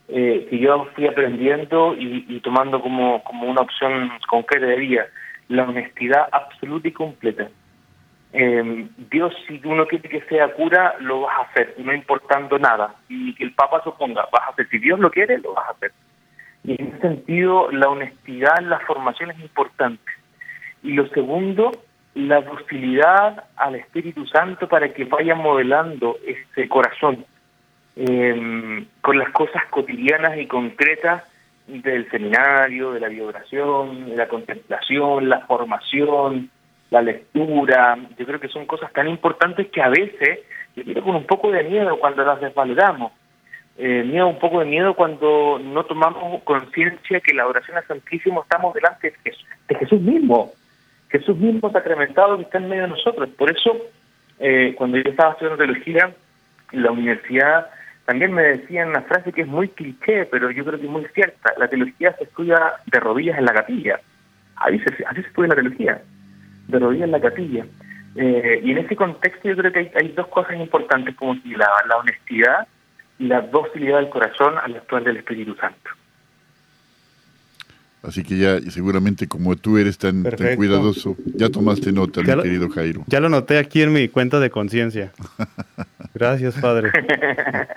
eh, que yo fui aprendiendo y, y tomando como, como una opción concreta de vida la honestidad absoluta y completa. Eh, Dios, si uno quiere que sea cura, lo vas a hacer, no importando nada. Y que el Papa suponga, vas a hacer. Si Dios lo quiere, lo vas a hacer. Y en ese sentido, la honestidad en la formación es importante. Y lo segundo, la docilidad al Espíritu Santo para que vaya modelando este corazón eh, con las cosas cotidianas y concretas del seminario, de la biogración, de la contemplación, la formación, la lectura. Yo creo que son cosas tan importantes que a veces, yo creo con un poco de miedo cuando las desvaloramos. Eh, miedo, un poco de miedo cuando no tomamos conciencia que la oración al Santísimo estamos delante de Jesús, mismo, Jesús mismo sacramentado que está en medio de nosotros. Por eso, eh, cuando yo estaba estudiando teología, en la universidad también me decían una frase que es muy cliché, pero yo creo que es muy cierta. La teología se estudia de rodillas en la capilla. Ahí se, así se estudia la teología, de rodillas en la capilla. Eh, y en ese contexto yo creo que hay, hay dos cosas importantes como la, la honestidad y la docilidad del corazón al actuar del Espíritu Santo. Así que ya seguramente como tú eres tan, tan cuidadoso, ya tomaste nota, ya mi lo, querido Jairo. Ya lo noté aquí en mi cuenta de conciencia. Gracias, Padre.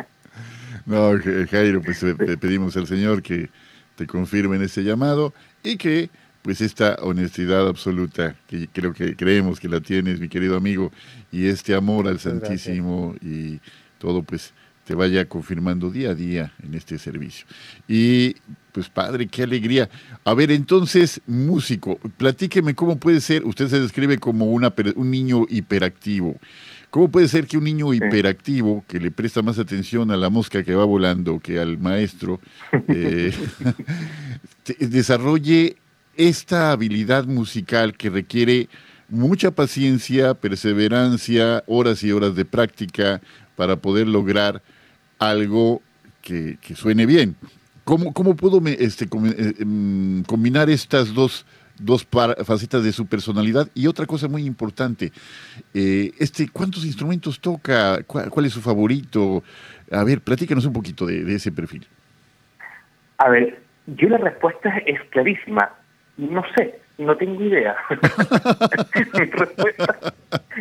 no, Jairo, pues le pedimos al Señor que te confirme en ese llamado y que pues esta honestidad absoluta, que creo que creemos que la tienes, mi querido amigo, y este amor al Santísimo Gracias. y todo, pues te vaya confirmando día a día en este servicio. Y pues padre, qué alegría. A ver, entonces, músico, platíqueme cómo puede ser, usted se describe como una, un niño hiperactivo. ¿Cómo puede ser que un niño hiperactivo, que le presta más atención a la mosca que va volando que al maestro, eh, desarrolle esta habilidad musical que requiere mucha paciencia, perseverancia, horas y horas de práctica para poder lograr algo que, suene bien? ¿Cómo, cómo puedo este, eh, em, combinar estas dos dos facetas de su personalidad. Y otra cosa muy importante, eh, este, ¿cuántos instrumentos toca? ¿Cuál, es su favorito? A ver, platícanos un poquito de, ese perfil. A ver, yo la respuesta es clarísima. No sé, no tengo idea. Mi respuesta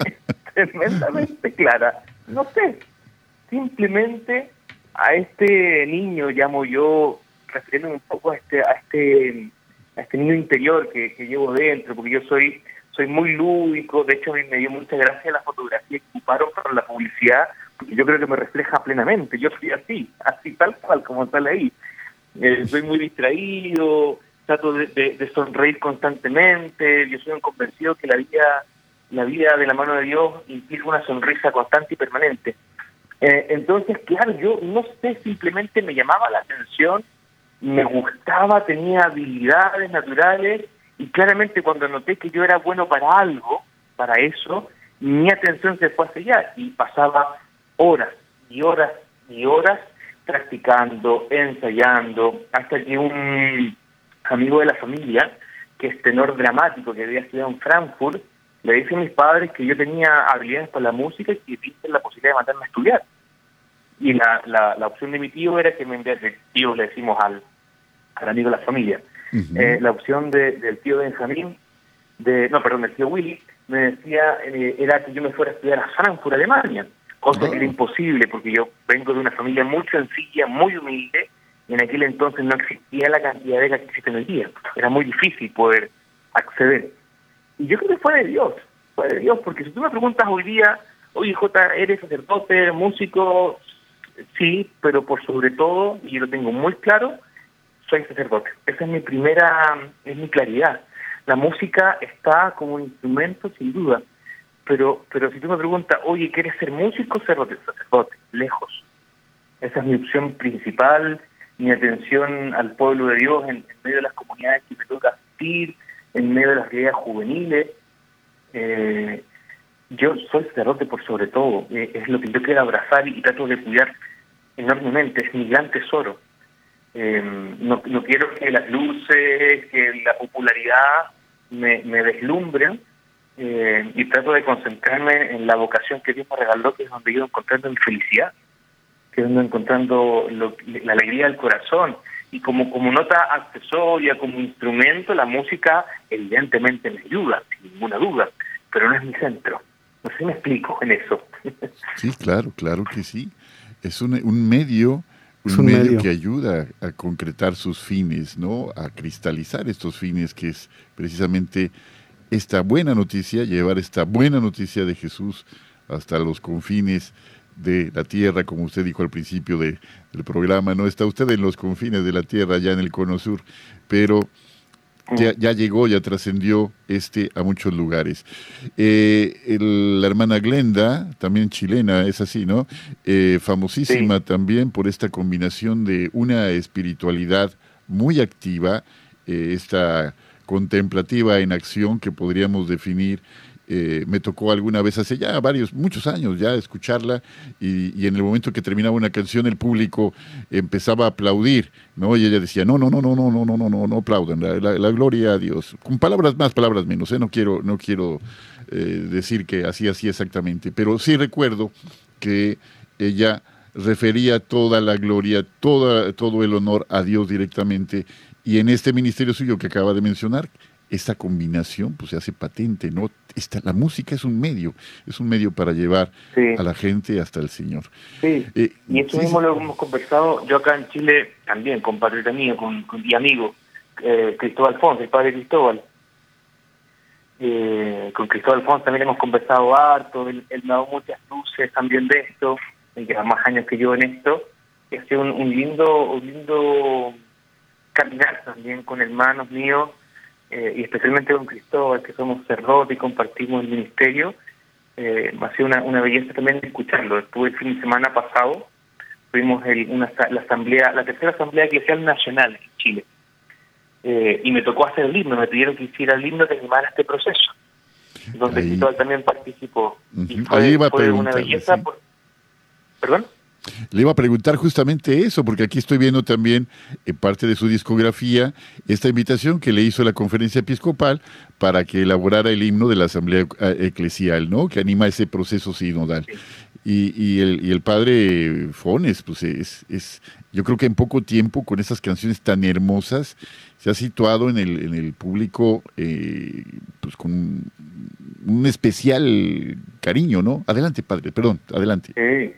es tremendamente clara. No sé. Simplemente a este niño llamo yo, refiriéndome un poco a este, a este a este niño interior que, llevo dentro, porque yo soy soy muy lúdico, de hecho me dio mucha gracia la fotografía que ocuparon para la publicidad, porque yo creo que me refleja plenamente, yo soy así, así tal cual como sale ahí. Eh, soy muy distraído, trato de, sonreír constantemente, yo soy un convencido que la vida, la vida de la mano de Dios implica una sonrisa constante y permanente. Eh, entonces, claro, yo no sé, simplemente me llamaba la atención me gustaba, tenía habilidades naturales y claramente cuando noté que yo era bueno para algo, para eso, mi atención se fue hacia allá y pasaba horas y horas y horas practicando, ensayando, hasta que un amigo de la familia, que es tenor dramático, que había estudiado en Frankfurt, le dice a mis padres que yo tenía habilidades para la música y que tienen la posibilidad de mandarme a estudiar. Y la, la, la opción de mi tío era que me enviase, tío le decimos al, al amigo de la familia. Eh, la opción del tío Benjamín, de, no, perdón, del tío Willy, me decía, eh, era que yo me fuera a estudiar a Frankfurt, Alemania, cosa que era imposible porque yo vengo de una familia muy sencilla, muy humilde, en aquel entonces no existía la cantidad de que existe hoy día. Era muy difícil poder acceder. Y yo creo que fue de Dios, fue de Dios, porque si tú me preguntas hoy día, oye J, ¿eres sacerdote, músico? Sí, pero por sobre todo, y yo lo tengo muy claro, soy sacerdote. Esa es mi primera, es mi claridad. La música está como un instrumento sin duda, pero pero si tú me preguntas, oye, ¿quieres ser músico o sacerdote? Sacerdote, lejos. Esa es mi opción principal, mi atención al pueblo de Dios en, medio de las comunidades que me toca asistir, en medio de las realidades juveniles. Eh, yo soy sacerdote por sobre todo, eh, es lo que yo quiero abrazar y trato de cuidar enormemente, es mi gran tesoro. Em, no, no, quiero que las luces, que la popularidad me, me deslumbren eh, y trato de concentrarme en la vocación que Dios me regaló, que es donde yo encontrando mi felicidad, que es donde encontrando la alegría del corazón. Y como, como nota accesoria, como instrumento, la música evidentemente me ayuda, sin ninguna duda, pero no es mi centro. No sé si me explico en eso. Sí, claro, claro que sí. Es un, un medio un, medio, que ayuda a concretar sus fines, ¿no? A cristalizar estos fines, que es precisamente esta buena noticia, llevar esta buena noticia de Jesús hasta los confines de la tierra, como usted dijo al principio de, del programa, ¿no? Está usted en los confines de la tierra, ya en el cono sur, pero ya, llegó, ya trascendió este a muchos lugares. Eh, la hermana Glenda, también chilena, es así, ¿no? Eh, famosísima también por esta combinación de una espiritualidad muy activa, eh, esta contemplativa en acción que podríamos definir eh, me tocó alguna vez hace ya varios, muchos años ya escucharla y, en el momento que terminaba una canción el público empezaba a aplaudir, ¿no? Y ella decía, no, no, no, no, no, no, no, no, no, no aplaudan, la, gloria a Dios. Con palabras más, palabras menos, ¿eh? No quiero, no quiero eh, decir que así, así exactamente, pero sí recuerdo que ella refería toda la gloria, toda, todo el honor a Dios directamente y en este ministerio suyo que acaba de mencionar, esta combinación pues se hace patente, ¿no? Esta, la música es un medio, es un medio para llevar a la gente hasta el Señor. Sí, eh, y eso mismo lo hemos conversado yo acá en Chile también, con padre mío, con, con mi amigo eh, Cristóbal Fons, el padre Cristóbal. Eh, con Cristóbal Fons también hemos conversado harto, él, me ha dado muchas luces también de esto. lleva más años que yo en esto, ha sido un, lindo, un lindo caminar también con hermanos míos, eh, y especialmente con Cristóbal, que somos sacerdotes y compartimos el ministerio. Eh, ha sido una, una belleza también escucharlo. Estuve el fin de semana pasado, tuvimos el, una, la asamblea, la tercera asamblea eclesial nacional en Chile. Eh, y me tocó hacer el himno, me pidieron que hiciera el himno que animara este proceso, donde Cristóbal también participó. Y fue, una belleza. ¿Perdón? Le iba a preguntar justamente eso, porque aquí estoy viendo también en parte de su discografía esta invitación que le hizo la conferencia episcopal para que elaborara el himno de la Asamblea eh, Eclesial, ¿no? Que anima ese proceso sinodal. Y, y, el, y el padre Fones, pues es, es, yo creo que en poco tiempo, con esas canciones tan hermosas, se ha situado en el, en el público eh, pues con un especial cariño, ¿no? Adelante, padre, perdón, adelante. Sí,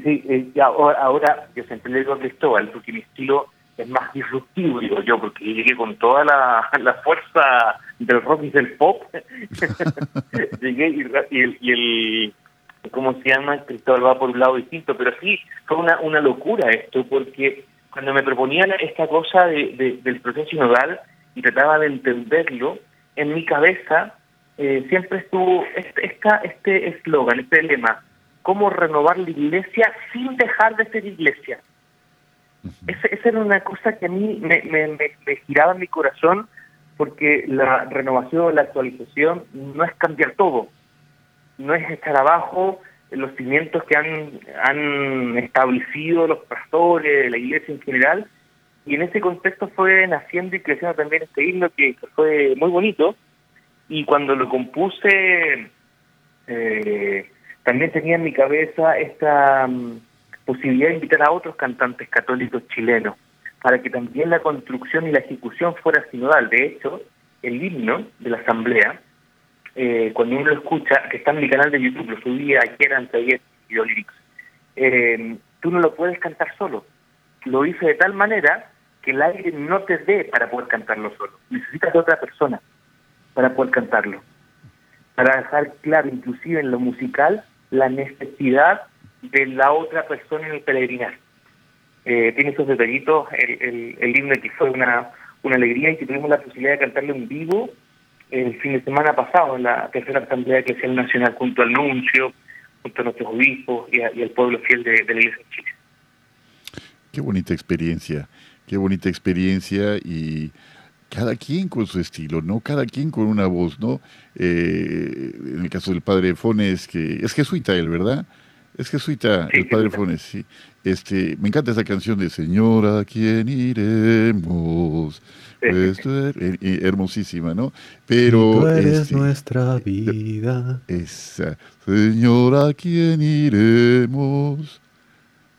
sí, sí eh, ahora, ahora, yo siempre le digo a Cristóbal, porque mi estilo es más disruptivo, digo yo, porque llegué con toda la, la fuerza del rock y del pop. llegué y, el, y el ¿cómo se llama? Cristóbal va por un lado distinto, pero sí, fue una, una locura esto, porque cuando me proponían esta cosa de, del proceso nodal y trataba de entenderlo, en mi cabeza eh, siempre estuvo este, esta, este eslogan, este lema, cómo renovar la iglesia sin dejar de ser iglesia. esa era una cosa que a mí me, me, me, giraba en mi corazón porque la renovación, la actualización no es cambiar todo, no es estar abajo los cimientos que han, han establecido los pastores, la iglesia en general, y en ese contexto fue naciendo y creciendo también este himno que, fue muy bonito, y cuando lo compuse eh, también tenía en mi cabeza esta mm, posibilidad de invitar a otros cantantes católicos chilenos, para que también la construcción y la ejecución fuera sinodal. De hecho, el himno de la asamblea, eh, cuando uno lo escucha, que está en mi canal de YouTube, lo subí ayer, anteayer, video lyrics, eh, tú no lo puedes cantar solo. Lo hice de tal manera que el aire no te dé para poder cantarlo solo. Necesitas de otra persona para poder cantarlo. Para dejar claro, inclusive en lo musical, la necesidad de la otra persona en el peregrinar. Eh, tiene esos detallitos, el, el, el himno que fue una, una alegría y que tuvimos la posibilidad de cantarlo en vivo el fin de semana pasado en la tercera asamblea eclesial nacional junto al nuncio, junto a nuestros obispos y, al pueblo fiel de, la Iglesia de Chile. Qué bonita experiencia, qué bonita experiencia y cada quien con su estilo, ¿no? Cada quien con una voz, ¿no? Eh, en el caso del padre Fones, que es jesuita él, ¿verdad? Es jesuita, el padre Fones, sí. Este, me encanta esa canción de Señora, ¿a quién iremos? Pues, hermosísima, ¿no? Pero... Tú eres este, nuestra vida. Esa. Señora, ¿a quién iremos?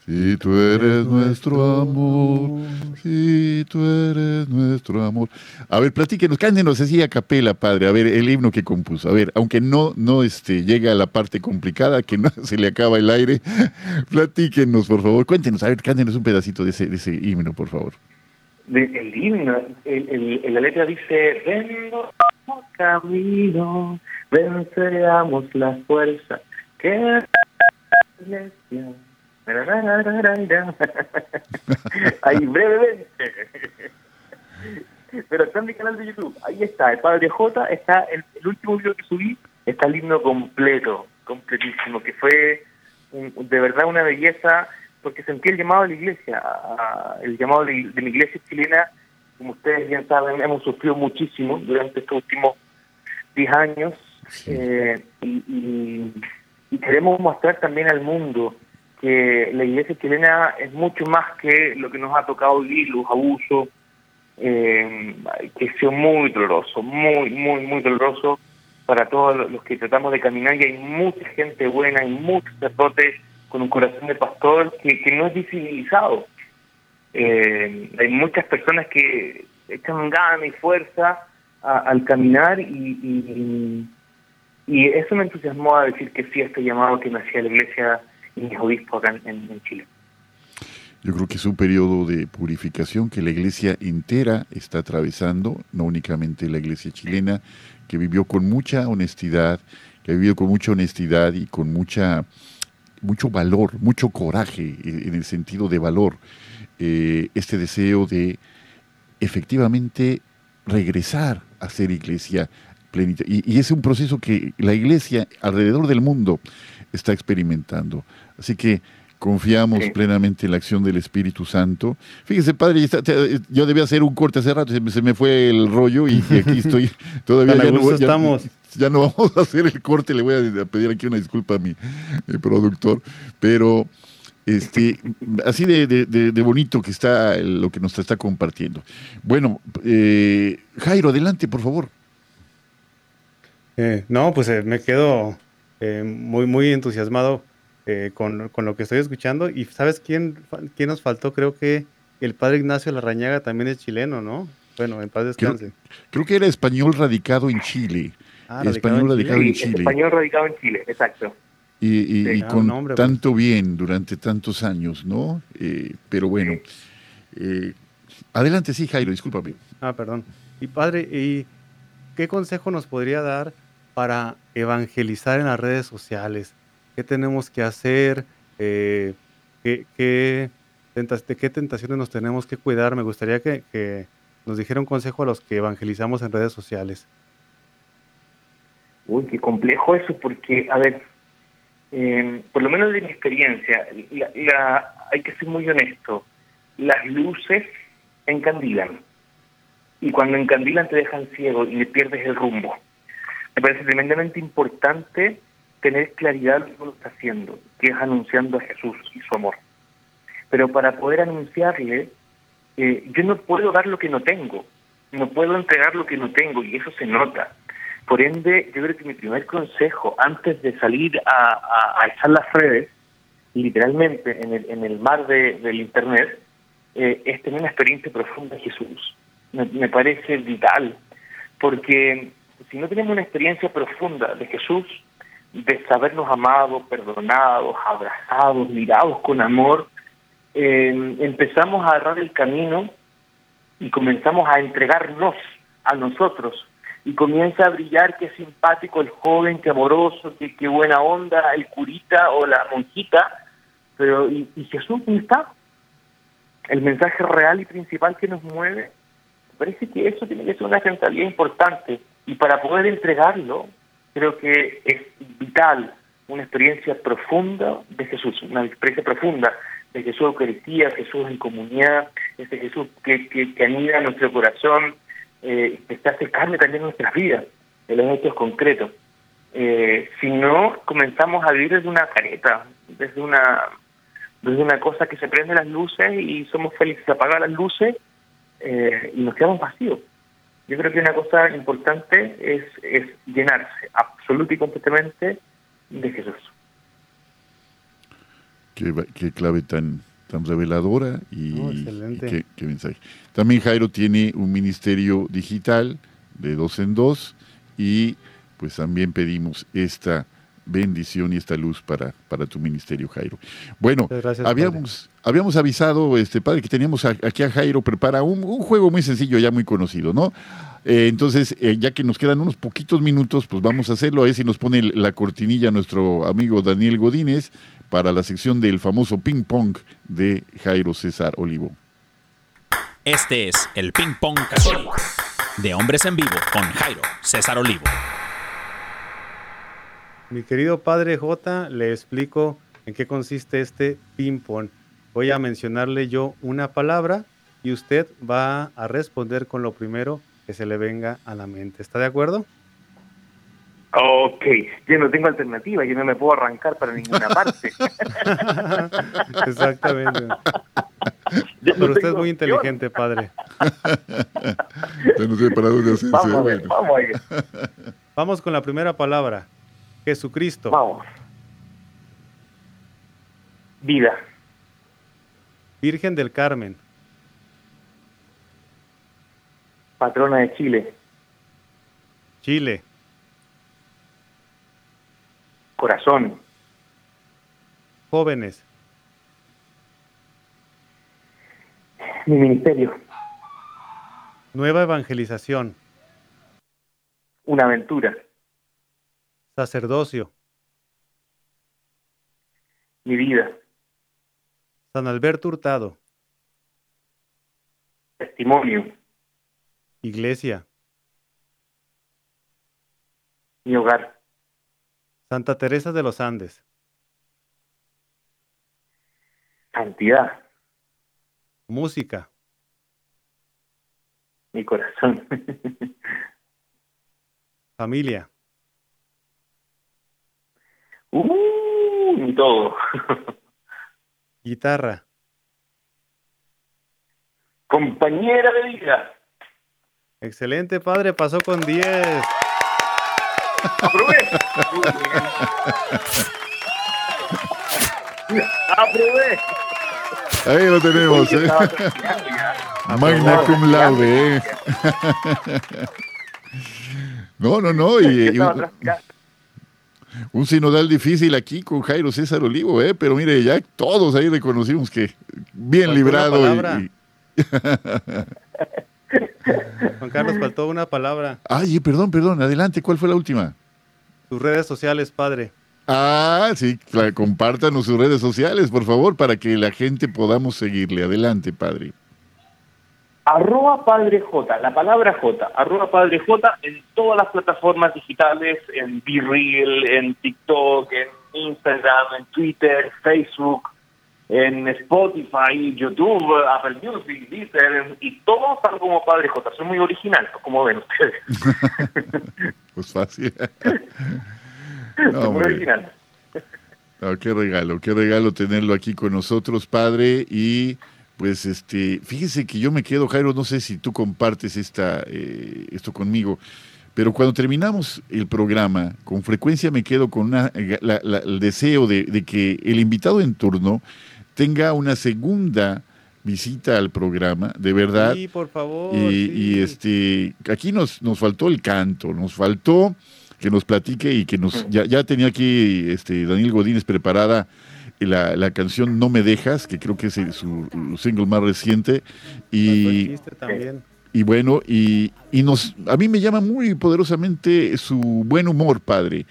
Si tú eres nuestro amor, si tú eres nuestro amor. A ver, platíquenos, cándenos así a capela, padre, a ver, el himno que compuso. A ver, aunque no, no este, llega a la parte complicada, que no se le acaba el aire, platíquenos, por favor, cuéntenos, a ver, cándenos un pedacito de ese, himno, por favor. el himno, el, la letra dice, vengo camino, venceremos la fuerza que Ahí brevemente. Pero está en mi canal de YouTube. Ahí está, el Padre J, está el, último video que subí, está el himno completo, completísimo, que fue de verdad una belleza, porque sentí el llamado de la iglesia, el llamado de, mi iglesia chilena, como ustedes ya saben, hemos sufrido muchísimo durante estos últimos 10 años, eh, y queremos mostrar también al mundo que la iglesia chilena es mucho más que lo que nos ha tocado vivir, los abusos, eh, que ha sido muy doloroso, muy, muy, muy doloroso para todos los que tratamos de caminar y hay mucha gente buena, hay muchos sacerdotes con un corazón de pastor que, no es visibilizado. Eh, hay muchas personas que echan ganas y fuerza al caminar y, y, y, eso me entusiasmó a decir que sí a este llamado que me hacía la iglesia mis en, Chile. Yo creo que es un periodo de purificación que la iglesia entera está atravesando, no únicamente la iglesia chilena, que vivió con mucha honestidad, que ha vivido con mucha honestidad y con mucha mucho valor, mucho coraje en el sentido de valor, eh, este deseo de efectivamente regresar a ser iglesia Y, es un proceso que la iglesia alrededor del mundo está experimentando. Así que confiamos plenamente en la acción del Espíritu Santo. Fíjese, padre, yo debía hacer un corte hace rato, se me fue el rollo y, aquí estoy. Todavía ya no, estamos. Ya, no vamos a hacer el corte, le voy a pedir aquí una disculpa a mi, productor, pero este, así de, bonito que está lo que nos está compartiendo. Bueno, eh, Jairo, adelante, por favor. Eh, no, pues eh, me quedo muy, muy entusiasmado con, lo que estoy escuchando. Y ¿sabes quién, quién nos faltó? Creo que el padre Ignacio Larrañaga también es chileno, ¿no? Bueno, en paz descanse. Creo, que era español radicado en Chile. Ah, español radicado en Chile. Español radicado en Chile, exacto y, con pues. tanto bien durante tantos años, ¿no? Eh, pero bueno, eh, adelante, sí, Jairo, discúlpame. Ah, perdón. Y padre, ¿y qué consejo nos podría dar para evangelizar en las redes sociales? ¿Qué tenemos que hacer? Eh, ¿qué, ¿De qué tentaciones nos tenemos que cuidar? Me gustaría que, nos dijera un consejo a los que evangelizamos en redes sociales. Uy, qué complejo eso, porque, a ver, eh, por lo menos de mi experiencia, hay que ser muy honesto, las luces encandilan y cuando encandilan te dejan ciego y le pierdes el rumbo. Me parece tremendamente importante tener claridad de lo que uno está haciendo, que es anunciando a Jesús y su amor. Pero para poder anunciarle, eh, yo no puedo dar lo que no tengo, no puedo entregar lo que no tengo y eso se nota. Por ende, yo creo que mi primer consejo antes de salir a, a, echar las redes, literalmente en el, mar de, del Internet, eh, es tener una experiencia profunda de Jesús. Me, parece vital, porque si no tenemos una experiencia profunda de Jesús, de sabernos amados, perdonados, abrazados, mirados con amor, eh, empezamos a agarrar el camino y comenzamos a entregarnos a nosotros. Y comienza a brillar qué simpático el joven, qué amoroso, qué, qué buena onda, el curita o la monjita, pero ¿y, Jesús dónde está? El mensaje real y principal que nos mueve, parece que eso tiene que ser una centralidad importante y para poder entregarlo creo que es vital una experiencia profunda de Jesús, una experiencia profunda de Jesús Eucaristía, Jesús en comunidad, ese Jesús que, que, que anida nuestro corazón, eh, que hace carne también nuestras vidas, en los hechos concretos. Eh, si no, comenzamos a vivir desde una careta, desde una desde una cosa que se prende las luces y somos felices, se apagan las luces eh, y nos quedamos vacíos. Yo creo que una cosa importante es, es llenarse absoluta y completamente de Jesús. Qué, qué clave tan, tan reveladora y, qué, mensaje. También Jairo tiene un ministerio digital de dos en dos y pues también pedimos esta bendición y esta luz para, para tu ministerio, Jairo. Bueno, habíamos, habíamos avisado, este padre, que teníamos aquí a Jairo prepara un, juego muy sencillo, ya muy conocido, ¿no? Eh, entonces, eh, ya que nos quedan unos poquitos minutos, pues vamos a hacerlo. A ver si nos pone la cortinilla nuestro amigo Daniel Godínez para la sección del famoso ping pong de Jairo César Olivo. Este es el ping pong católico de Hombres en Vivo con Jairo César Olivo. Mi querido padre J, le explico en qué consiste este ping pong. Voy a mencionarle yo una palabra y usted va a responder con lo primero que se le venga a la mente. ¿Está de acuerdo? Ok, yo no tengo alternativa, yo no me puedo arrancar para ninguna parte. Exactamente. Pero usted es muy inteligente, padre. no sé para dónde Vamos, vamos, vamos con la primera palabra. Jesucristo. Vamos. Vida. Virgen del Carmen. Patrona de Chile. Chile. corazón. Jóvenes. Mi ministerio. Nueva evangelización. Una aventura. Sacerdocio. mi vida, San Alberto Hurtado, testimonio, Iglesia, mi hogar, Santa Teresa de los Andes, santidad, música, mi corazón, familia, uh, mi todo, guitarra, compañera de vida. excelente padre, pasó con 10. Aprobé. Aprobé. Ahí lo tenemos, ¿eh? Magna cum laude, ¿eh? No, no, no. Y, y un, sinodal difícil aquí con Jairo César Olivo, ¿eh? Pero mire, ya todos ahí reconocimos que bien librado. y- y- Juan Carlos, faltó una palabra. Ay, perdón, perdón. Adelante, ¿cuál fue la última? Tus redes sociales, padre. Ah, sí, compártanos sus redes sociales, por favor, para que la gente podamos seguirle. Adelante, padre. Arroba Padre J, la palabra J, arroba Padre J en todas las plataformas digitales, en BeReal, en TikTok, en Instagram, en Twitter, Facebook, en Spotify, YouTube, Apple Music, Deezer, y todo están como Padre J. Soy muy original, como ven ustedes. Pues fácil. No, muy original. No, qué regalo, qué regalo tenerlo aquí con nosotros, padre. Y pues este, fíjese que yo me quedo, Jairo, no sé si tú compartes esta, eh, esto conmigo, pero cuando terminamos el programa, con frecuencia me quedo con una, eh, la- la- el deseo de, de que el invitado en turno tenga una segunda visita al programa, de verdad. Sí, por favor. Y, sí. y, este, aquí nos, nos faltó el canto, nos faltó que nos platique y que nos, ya, ya tenía aquí este, Daniel Godínez preparada la, la canción No me dejas, que creo que es el- su single más reciente. Y, y bueno, y, y nos, a mí me llama muy poderosamente su buen humor, padre.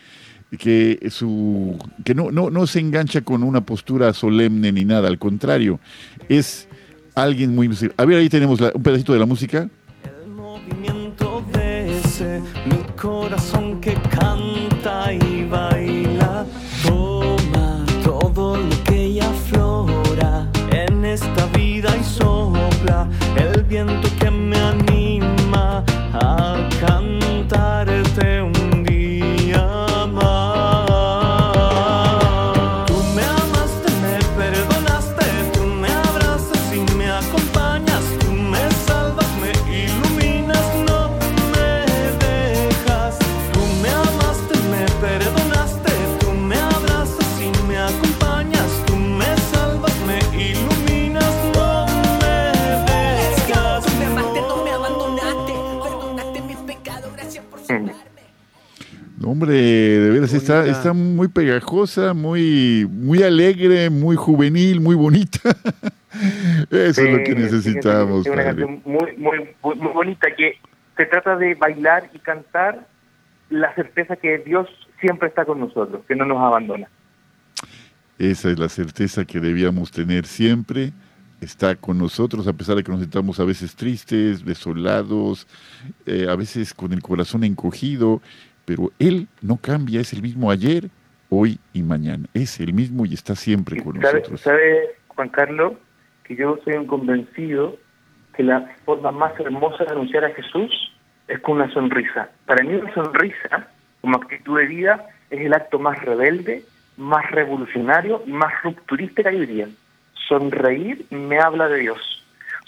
Que, su, que no, no, no se engancha con una postura solemne ni nada, al contrario, es alguien muy... A ver, ahí tenemos la- un pedacito de la música. El movimiento de ese mi corazón que canta viento hombre, de veras está, está muy pegajosa, muy, muy alegre, muy juvenil, muy bonita. Eso es lo que Sí, necesitamos. Es una canción muy, muy, muy, muy bonita que se trata de bailar y cantar la certeza que Dios siempre está con nosotros, que no nos abandona. Esa es la certeza que debíamos tener siempre. Está con nosotros, a pesar de que nos sentamos a veces tristes, desolados, eh, a veces con el corazón encogido, pero Él no cambia, es el mismo ayer, hoy y mañana. Es el mismo y está siempre con ¿Sabe, nosotros. sabe, Juan Carlos, que yo soy un convencido que la forma más hermosa de anunciar a Jesús es con una sonrisa. Para mí una sonrisa, como actitud de vida, es el acto más rebelde, más revolucionario y más rupturista que hay hoy día. Sonreír me habla de Dios.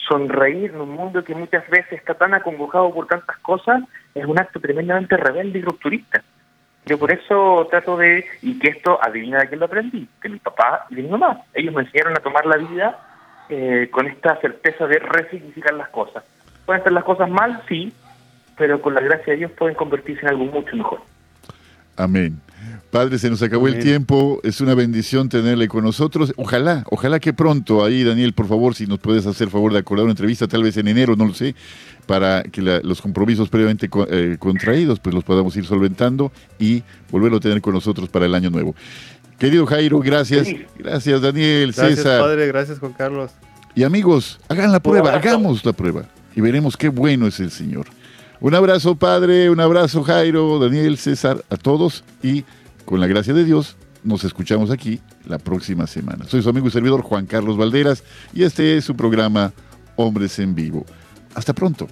Sonreír en un mundo que muchas veces está tan acongojado por tantas cosas es un acto tremendamente rebelde y rupturista. Yo por eso trato de, y que esto, adivina de quién lo aprendí, de mi papá y de mi mamá. Ellos me enseñaron a tomar la vida eh, con esta certeza de resignificar las cosas. Pueden ser las cosas mal, sí, pero con la gracia de Dios pueden convertirse en algo mucho mejor. Amén. Padre, se nos acabó el tiempo. Es una bendición tenerle con nosotros. Ojalá, ojalá que pronto, ahí Daniel, por favor, si nos puedes hacer favor de acordar una entrevista, tal vez en enero, no lo sé, para que la- los compromisos previamente eh, contraídos, pues los podamos ir solventando y volverlo a tener con nosotros para el año nuevo. Querido Jairo, gracias. Gracias, Daniel, Gracias, César. padre. Gracias, Juan Carlos. Y amigos, hagan la prueba, hagamos la prueba y veremos qué bueno es el Señor. Un abrazo, Padre, un abrazo, Jairo, Daniel, César, a todos y con la gracia de Dios nos escuchamos aquí la próxima semana. Soy su amigo y servidor Juan Carlos Valderas y este es su programa Hombres en Vivo. Hasta pronto.